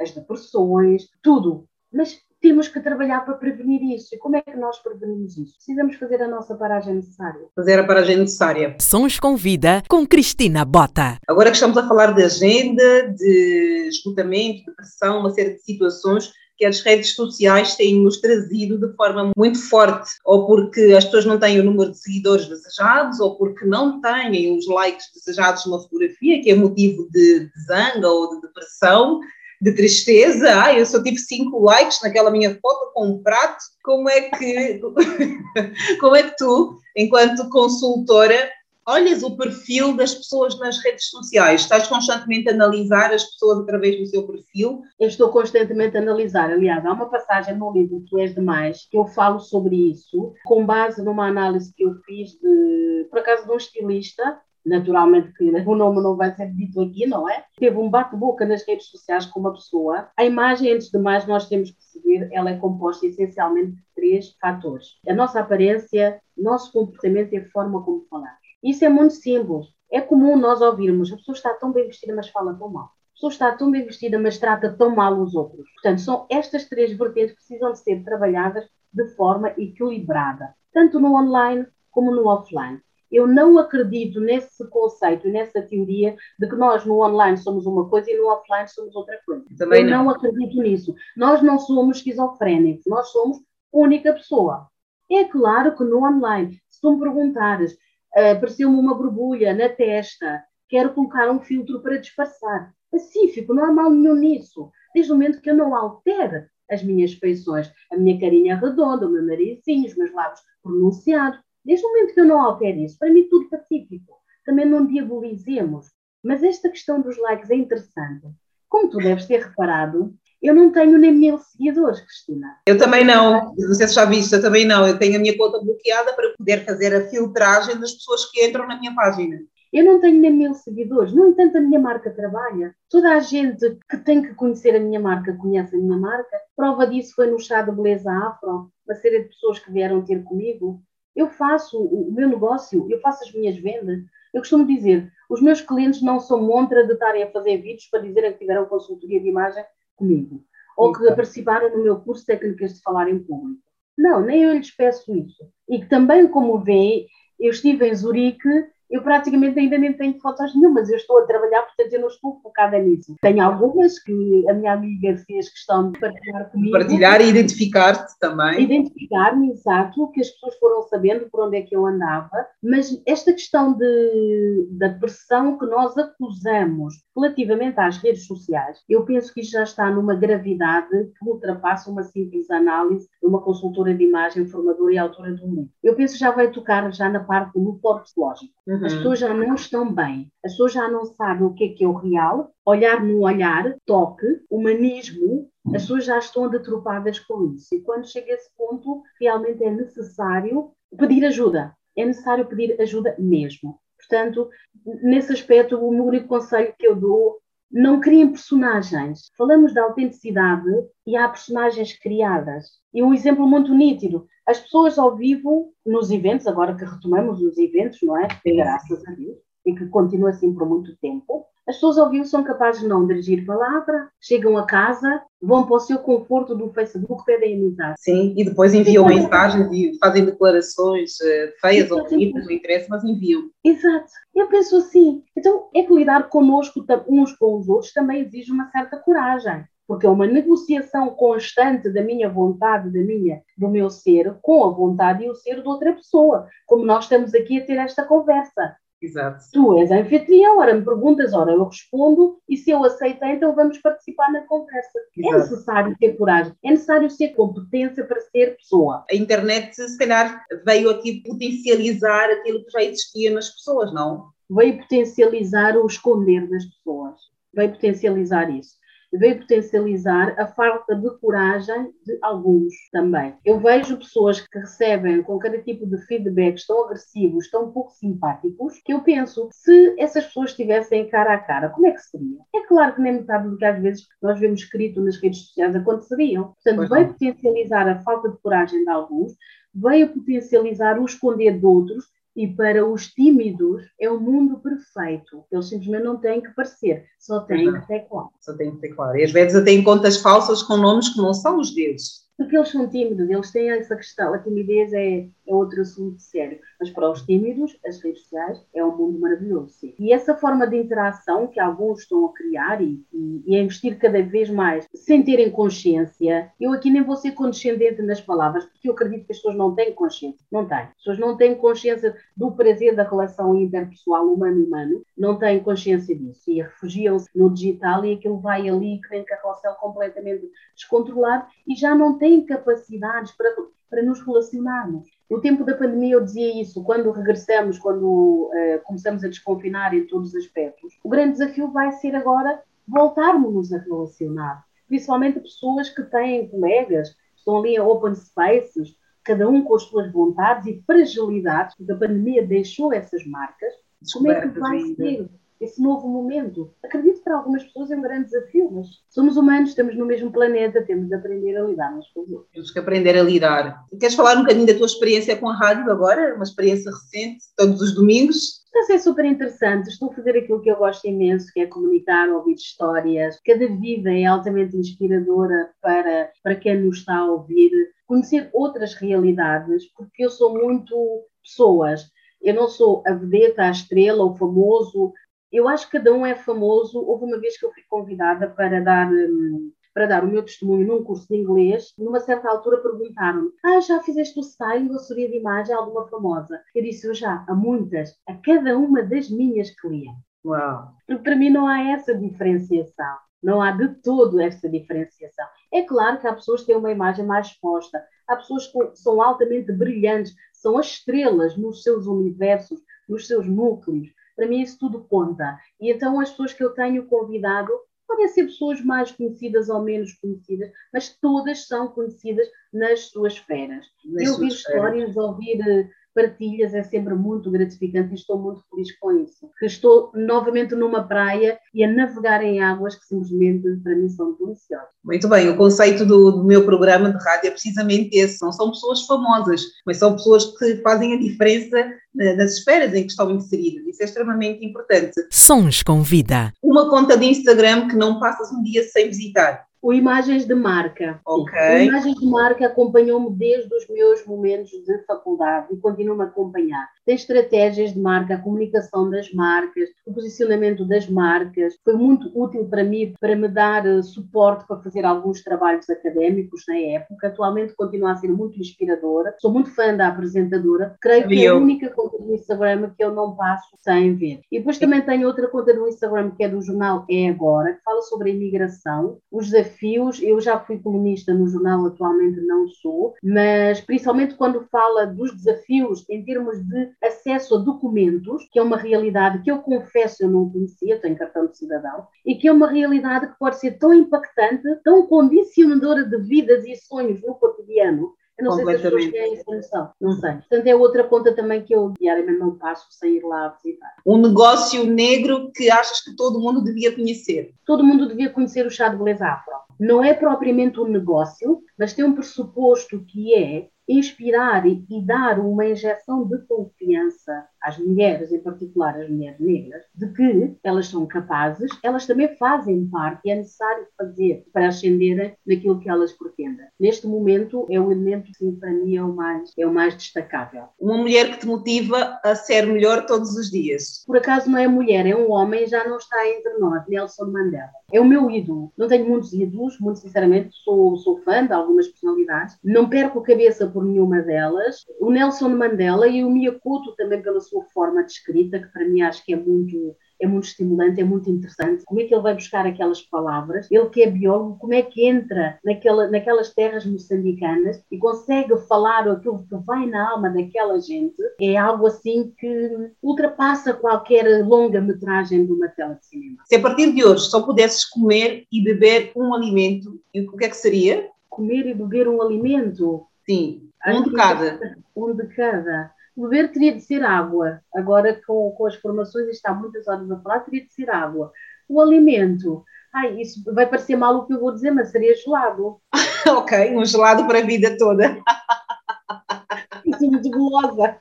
as depressões, tudo. Mas temos que trabalhar para prevenir isso. E como é que nós prevenimos isso? Precisamos fazer a nossa paragem necessária. Fazer a paragem necessária. Sons com Vida com Cristina Bota. Agora que estamos a falar de agenda, de esgotamento, de pressão, uma série de situações que as redes sociais têm-nos trazido de forma muito forte, ou porque as pessoas não têm o número de seguidores desejados, ou porque não têm os likes desejados numa fotografia, que é motivo de, de zanga ou de depressão, de tristeza. Ah, eu só tive cinco likes naquela minha foto com um prato. Como é que, [LAUGHS] como é que tu, enquanto consultora, olhas o perfil das pessoas nas redes sociais? Estás constantemente a analisar as pessoas através do seu perfil? Eu estou constantemente a analisar. Aliás, há uma passagem no livro Tu És Demais que eu falo sobre isso, com base numa análise que eu fiz, de, por acaso, de um estilista naturalmente que [LAUGHS] o nome não vai ser dito aqui, não é? Teve um bate-boca nas redes sociais com uma pessoa. A imagem, antes de mais, nós temos que perceber, ela é composta essencialmente de três fatores. A nossa aparência, nosso comportamento e a forma como falamos. Isso é muito simples. É comum nós ouvirmos, a pessoa está tão bem vestida, mas fala tão mal. A pessoa está tão bem vestida, mas trata tão mal os outros. Portanto, são estas três vertentes que precisam de ser trabalhadas de forma equilibrada, tanto no online como no offline. Eu não acredito nesse conceito e nessa teoria de que nós no online somos uma coisa e no offline somos outra coisa. Também eu não. não acredito nisso. Nós não somos esquizofrénicos, nós somos única pessoa. É claro que no online, se tu me perguntares, apareceu-me uma borbulha na testa, quero colocar um filtro para disfarçar. Pacífico, não há mal nenhum nisso. Desde o momento que eu não altere as minhas feições, a minha carinha redonda, o meu narizinho, os meus lábios pronunciados, Desde o momento que eu não altere isso, para mim tudo pacífico. Também não diabolizemos. Mas esta questão dos likes é interessante. Como tu deves ter reparado, eu não tenho nem mil seguidores, Cristina. Eu também não. Não sei se já viste, eu também não. Eu tenho a minha conta bloqueada para poder fazer a filtragem das pessoas que entram na minha página. Eu não tenho nem mil seguidores. No entanto, a minha marca trabalha. Toda a gente que tem que conhecer a minha marca conhece a minha marca. Prova disso foi no chá de beleza afro, uma série de pessoas que vieram ter comigo. Eu faço o meu negócio, eu faço as minhas vendas. Eu costumo dizer, os meus clientes não são montra de estarem a fazer vídeos para dizerem que tiveram consultoria de imagem comigo. Ou que participaram no meu curso Técnicas de Falar em Público. Não, nem eu lhes peço isso. E que também, como veem, eu estive em Zurique eu praticamente ainda nem tenho fotos nenhumas, eu estou a trabalhar, portanto eu não estou focada nisso. Tenho algumas que a minha amiga fez questão de partilhar comigo. Partilhar e identificar-te também. Identificar-me, exato, que as pessoas foram sabendo por onde é que eu andava, mas esta questão de, da pressão que nós acusamos relativamente às redes sociais, eu penso que isto já está numa gravidade que ultrapassa uma simples análise de uma consultora de imagem, formadora e autora de um livro. Eu penso que já vai tocar já na parte do psicológico. Uhum. As pessoas já não estão bem, as pessoas já não sabem o que é que é o real, olhar no olhar, toque, humanismo, as pessoas já estão deturpadas com isso. E quando chega a esse ponto, realmente é necessário pedir ajuda. É necessário pedir ajuda mesmo. Portanto, nesse aspecto, o único conselho que eu dou não criem personagens. Falamos da autenticidade e há personagens criadas. E um exemplo muito nítido: as pessoas ao vivo, nos eventos, agora que retomamos os eventos, não é? Graças a Deus, e que continua assim por muito tempo, As pessoas ao vivo são capazes de não dirigir palavra, chegam a casa, vão para o seu conforto do Facebook, pedem amizade. Sim, e depois enviam Sim, mensagens e fazem declarações uh, feias ou bonitas, não interessa, mas enviam. Exato. Eu penso assim, então é que lidar connosco uns com os outros também exige uma certa coragem porque é uma negociação constante da minha vontade, da minha, do meu ser, com a vontade e o ser de outra pessoa, como nós estamos aqui a ter esta conversa. Exato. Tu és a anfitriã, ora me perguntas, ora eu respondo, e se eu aceitei, então vamos participar na conversa. É Exato. É necessário ter coragem, é necessário ser competência para ser pessoa. A internet, se calhar, veio aqui potencializar aquilo que já existia nas pessoas, não? Veio potencializar o esconder das pessoas. Veio potencializar isso veio potencializar a falta de coragem de alguns também. Eu vejo pessoas que recebem com cada tipo de feedback tão agressivos, tão pouco simpáticos, que eu penso, se essas pessoas estivessem cara a cara, como é que seria? É claro que nem metade do que às vezes nós vemos escrito nas redes sociais aconteceriam. Portanto, veio potencializar a falta de coragem de alguns, veio potencializar o esconder de outros e para os tímidos é o mundo perfeito. Eles simplesmente não têm que parecer, só têm que ter claro. Só têm que. E às vezes até em contas falsas com nomes que não são os deles. Porque eles são tímidos, eles têm essa questão. A timidez é, é outro assunto sério. Mas para os tímidos, as redes sociais é um mundo maravilhoso, sim. E essa forma de interação que alguns estão a criar e, e, e, a investir cada vez mais sem terem consciência, eu aqui nem vou ser condescendente nas palavras, porque eu acredito que as pessoas não têm consciência. Não têm. As pessoas não têm consciência do prazer da relação interpessoal humano-humano, não têm consciência disso. E refugiam-se no digital e aquilo vai ali, que nem carrossel completamente descontrolado e já não têm capacidades para, para nos relacionarmos. No tempo da pandemia eu dizia isso, quando regressamos, quando uh, começamos a desconfinar em todos os aspectos, o grande desafio vai ser agora voltarmos a relacionar, principalmente pessoas que têm colegas, estão ali em open spaces, cada um com as suas vontades e fragilidades, porque a pandemia deixou essas marcas, como é que vai ser? Esse novo momento. Acredito que para algumas pessoas é um grande desafio, mas somos humanos, estamos no mesmo planeta, temos de aprender a lidar uns com os outros. Temos que aprender a lidar. Queres falar um bocadinho da tua experiência com a rádio agora? Uma experiência recente, todos os domingos? Está a ser super interessante. Estou a fazer aquilo que eu gosto imenso, que é comunicar, ouvir histórias. Cada vida é altamente inspiradora para, para quem nos está a ouvir. Conhecer outras realidades, porque eu sou muito pessoas. Eu não sou a vedeta, a estrela, o famoso, eu acho que cada um é famoso. Houve uma vez que eu fui convidada para dar. Hum, para dar o meu testemunho num curso de inglês, numa certa altura perguntaram-me: Ah, já fizeste o styling ou assessoria de imagem alguma famosa? Eu disse: Eu já, a muitas, a cada uma das minhas clientes. Uau! Porque para mim não há essa diferenciação. Não há de todo essa diferenciação. É claro que há pessoas que têm uma imagem mais exposta, há pessoas que são altamente brilhantes, são as estrelas nos seus universos, nos seus núcleos. Para mim isso tudo conta. E então as pessoas que eu tenho convidado podem ser pessoas mais conhecidas ou menos conhecidas, mas todas são conhecidas nas suas esferas. Nas e ouvir histórias, ouvir eh, partilhas é sempre muito gratificante e estou muito feliz com isso. Que estou novamente numa praia e a navegar em águas que simplesmente para mim são deliciosas. Muito bem, o conceito do, do, meu programa de rádio é precisamente esse: não são pessoas famosas, mas são pessoas que fazem a diferença eh, nas esferas em que estão inseridas. Isso é extremamente importante. Sons com vida. Uma conta de Instagram que não passas um dia sem visitar. O Imagens de Marca. Ok. O Imagens de Marca acompanhou-me desde os meus momentos de faculdade e continua-me a acompanhar. Tem estratégias de marca, a comunicação das marcas, o posicionamento das marcas. Foi muito útil para mim para me dar uh, suporte para fazer alguns trabalhos académicos na época. Atualmente continua a ser muito inspiradora. Sou muito fã da apresentadora. Creio que é a única conta do Instagram que eu não passo sem ver. E depois também tenho outra conta do Instagram que é do jornal É Agora, que fala sobre a imigração, os desafios desafios. Eu já fui colunista no jornal, atualmente não sou, mas principalmente quando fala dos desafios em termos de acesso a documentos, que é uma realidade que eu confesso eu não conhecia, tenho cartão de cidadão, e que é uma realidade que pode ser tão impactante, tão condicionadora de vidas e sonhos no cotidiano, eu não sei se as pessoas têm essa noção, não sei. Portanto, é outra conta também que eu diariamente não passo sem ir lá visitar. Um negócio negro que achas que todo mundo devia conhecer? Todo mundo devia conhecer o chá de beleza afro. Não é propriamente um negócio, mas tem um pressuposto que é inspirar e, dar uma injeção de confiança às mulheres, em particular às mulheres negras, de que elas são capazes, elas também fazem parte e é necessário fazer para ascenderem naquilo que elas pretendem. Neste momento é o elemento que para mim é o mais é o mais destacável. Uma mulher que te motiva a ser melhor todos os dias. Por acaso não é mulher, é um homem, já não está entre nós, Nelson Mandela. É o meu ídolo. Não tenho muitos ídolos, muito sinceramente, sou, sou fã de algumas personalidades. Não perco a cabeça por nenhuma delas. O Nelson Mandela e o Miyakoto também pela sua forma de escrita, que para mim acho que é muito é muito estimulante, é muito interessante. Como é que ele vai buscar aquelas palavras? Ele que é biólogo, como é que entra naquela, naquelas terras moçambicanas e consegue falar aquilo que vai na alma daquela gente? É algo assim que ultrapassa qualquer longa-metragem de uma tela de cinema. Se a partir de hoje só pudesses comer e beber um alimento, o que é que seria? Comer e beber um alimento? Sim, um de cada. Um de cada. Beber teria de ser água. Agora, com, com as formações, está muitas horas a falar, teria de ser água. O alimento, ai, isso vai parecer mal o que eu vou dizer, mas seria gelado. [LAUGHS] ok, um gelado para a vida toda. [LAUGHS] Isso muito gulosa.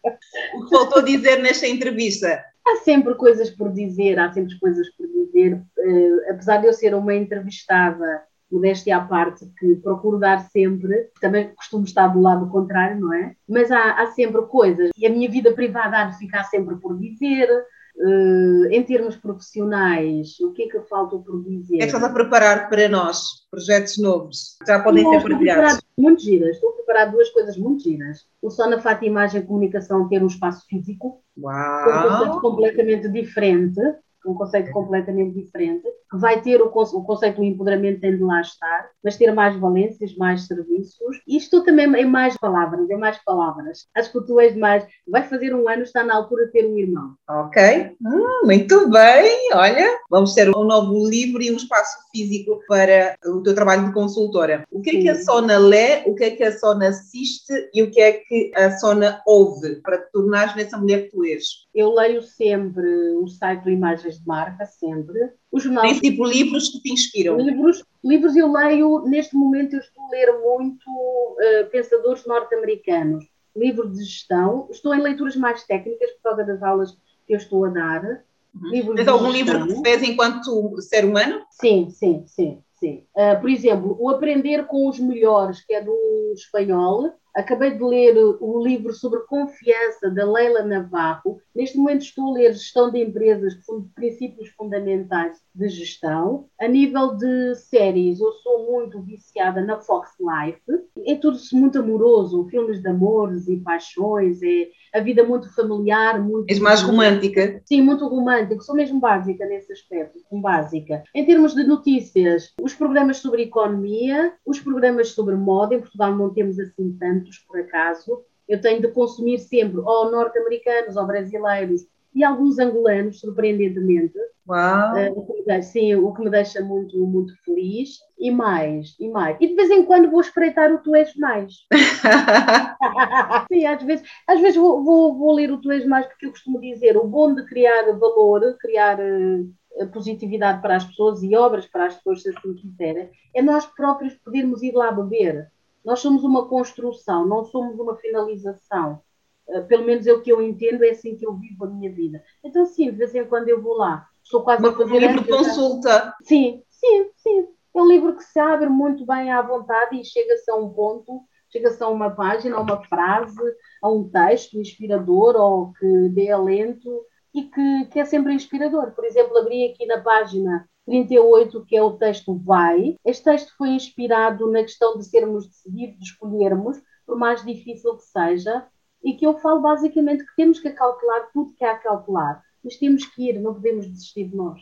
O que faltou dizer nesta entrevista? Há sempre coisas por dizer, há sempre coisas por dizer. Uh, apesar de eu ser uma entrevistada modéstia à parte, que procuro dar sempre, também costumo estar do lado contrário, não é? Mas há, há sempre coisas, e a minha vida privada há de ficar sempre por dizer, Uh, em termos profissionais, o que é que falta por dizer? O que é que estás a preparar para nós? Projetos novos? Já podem ser partilhados? Muito giras. Estou a preparar duas coisas muito giras. O Só na Fata Imagem Comunicação ter um espaço físico. Uau! Um completamente diferente um conceito completamente diferente, que vai ter o, o conceito do empoderamento tem de lá estar, mas ter mais valências, mais serviços. Isto também é mais palavras, é mais palavras. Acho que tu és mais. Vai fazer um ano, está na altura de ter um irmão. Ok, hum, muito bem. Olha, vamos ter um novo livro e um espaço físico para o teu trabalho de consultora. O que é Sim. que a Sona lê, o que é que a Sona assiste e o que é que a Sona ouve para te tornares nessa mulher que tu és? Eu leio sempre o site do Imagens de Marca, sempre. Os jornais. Tem tipo livros que te inspiram? Livros, livros eu leio, neste momento eu estou a ler muito uh, pensadores norte-americanos, livros de gestão. Estou em leituras mais técnicas por causa das aulas que eu estou a dar. Uhum. Tens algum livro que fez enquanto ser humano? Sim, sim, sim. sim. Uh, por exemplo, O Aprender com os Melhores, que é do espanhol, Acabei de ler o livro sobre confiança da Leila Navarro. Neste momento estou a ler Gestão de Empresas, que são princípios fundamentais de gestão. A nível de séries, eu sou muito viciada na Fox Life. É tudo muito amoroso, filmes de amores e paixões, é a vida muito familiar, muito... És mais romântica? Sim, muito romântica. Sou mesmo básica nesse aspecto, básica. Em termos de notícias, os programas sobre economia, os programas sobre moda, em Portugal não temos assim tantos, por acaso. Eu tenho de consumir sempre ou norte-americanos ou brasileiros e alguns angolanos, surpreendentemente. Uau! Uh, sim, o que me deixa muito, muito feliz. E mais, e mais. E de vez em quando vou espreitar o Tu És Mais. [LAUGHS] sim, às vezes, às vezes vou, vou, vou, ler o Tu És Mais porque eu costumo dizer o bom de criar valor, criar uh, positividade para as pessoas e obras para as pessoas, se assim quiserem, é nós próprios podermos ir lá beber. Nós somos uma construção, não somos uma finalização. Uh, pelo menos é o que eu entendo, é assim que eu vivo a minha vida. Então, sim, de vez em quando eu vou lá Estou quase Uma, a fazer. Um livro de consulta. Sim, sim, sim. É um livro que se abre muito bem à vontade e chega-se a um ponto, chega-se a uma página, a uma frase, a um texto inspirador ou que dê alento e que, que é sempre inspirador. Por exemplo, abri aqui na página 38, que é o texto Vai. Este texto foi inspirado na questão de sermos decididos, de escolhermos, por mais difícil que seja, e que eu falo basicamente que temos que acautelar tudo que há a cautelar mas temos que ir, não podemos desistir de nós.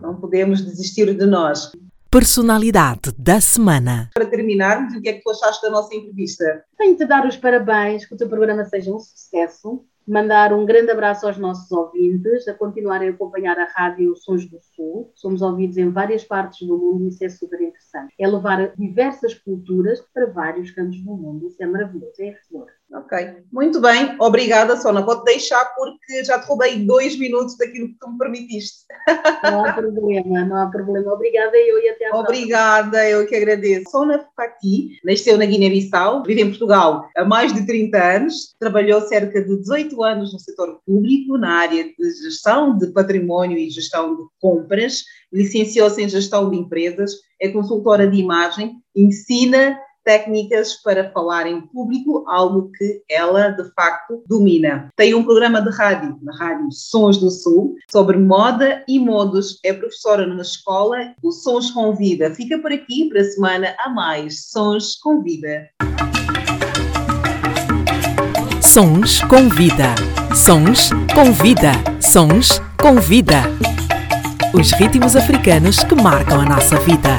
Não podemos desistir de nós. Personalidade da semana. Para terminarmos, o que é que tu achaste da nossa entrevista? Tenho-te dar os parabéns, que o teu programa seja um sucesso. Mandar um grande abraço aos nossos ouvintes, a continuarem a acompanhar a Rádio Sons do Sul. Somos ouvidos em várias partes do mundo e isso é super interessante. É levar diversas culturas para vários cantos do mundo. Isso é maravilhoso, é enriquecedor. Ok, muito bem, obrigada, Sona. Vou-te deixar porque já te roubei dois minutos daquilo que tu me permitiste. Não há problema, não há problema. Obrigada eu e até a Obrigada, próxima. eu que agradeço. Sona Fati nasceu na Guiné-Bissau, vive em Portugal há mais de 30 anos, trabalhou cerca de 18 anos no setor público, na área de gestão de património e gestão de compras, licenciou-se em gestão de empresas, é consultora de imagem, ensina técnicas para falar em público, algo que ela de facto domina. Tem um programa de rádio, na rádio Sons do Sul, sobre moda e modos. É professora numa escola, o Sons Convida. Fica por aqui para a semana a mais. Sons Convida. Sons Convida. Sons Convida. Sons Convida. Os ritmos africanos que marcam a nossa vida.